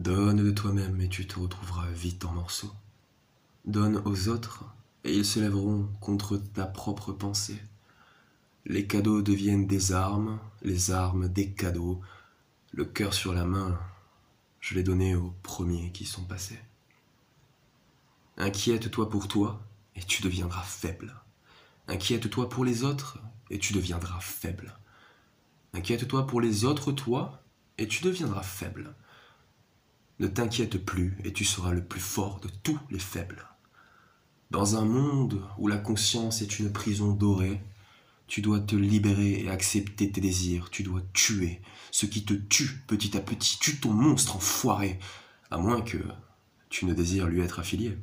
Donne de toi-même et tu te retrouveras vite en morceaux. Donne aux autres et ils se lèveront contre ta propre pensée. Les cadeaux deviennent des armes, les armes des cadeaux. Le cœur sur la main, je l'ai donné aux premiers qui sont passés. Inquiète-toi pour toi et tu deviendras faible. Inquiète-toi pour les autres et tu deviendras faible. Inquiète-toi pour les autres toi et tu deviendras faible. Ne t'inquiète plus et tu seras le plus fort de tous les faibles. Dans un monde où la conscience est une prison dorée, tu dois te libérer et accepter tes désirs. Tu dois tuer ce qui te tue petit à petit. Tue ton monstre enfoiré, à moins que tu ne désires lui être affilié.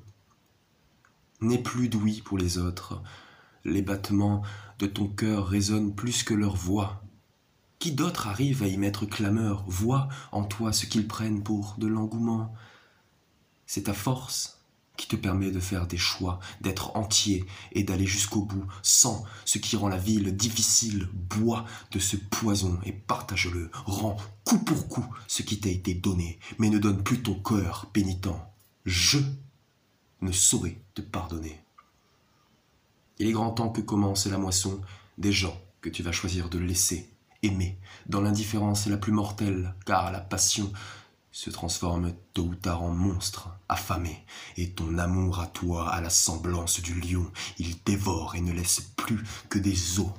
N'aie plus d'ouïe pour les autres. Les battements de ton cœur résonnent plus que leur voix. Qui d'autre arrive à y mettre clameur, voit en toi ce qu'ils prennent pour de l'engouement? C'est ta force qui te permet de faire des choix, d'être entier et d'aller jusqu'au bout, sans ce qui rend la ville difficile. Bois de ce poison et partage-le. Rends coup pour coup ce qui t'a été donné, mais ne donne plus ton cœur pénitent. Je ne saurais te pardonner. Il est grand temps que commence la moisson des gens que tu vas choisir de laisser aimer dans l'indifférence la plus mortelle, car la passion se transforme tôt ou tard en monstre, affamé, et ton amour à toi a la semblance du lion, il dévore et ne laisse plus que des os,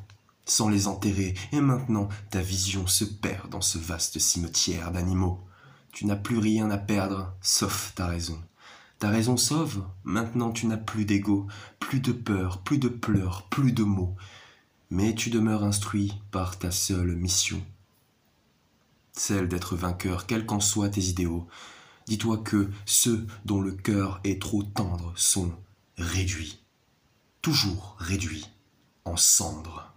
sans les enterrer, et maintenant ta vision se perd dans ce vaste cimetière d'animaux. Tu n'as plus rien à perdre, sauf ta raison. Ta raison sauve, maintenant tu n'as plus d'ego, plus de peur, plus de pleurs, plus de mots, mais tu demeures instruit par ta seule mission, celle d'être vainqueur, quels qu'en soient tes idéaux. Dis-toi que ceux dont le cœur est trop tendre sont réduits, toujours réduits, en cendres.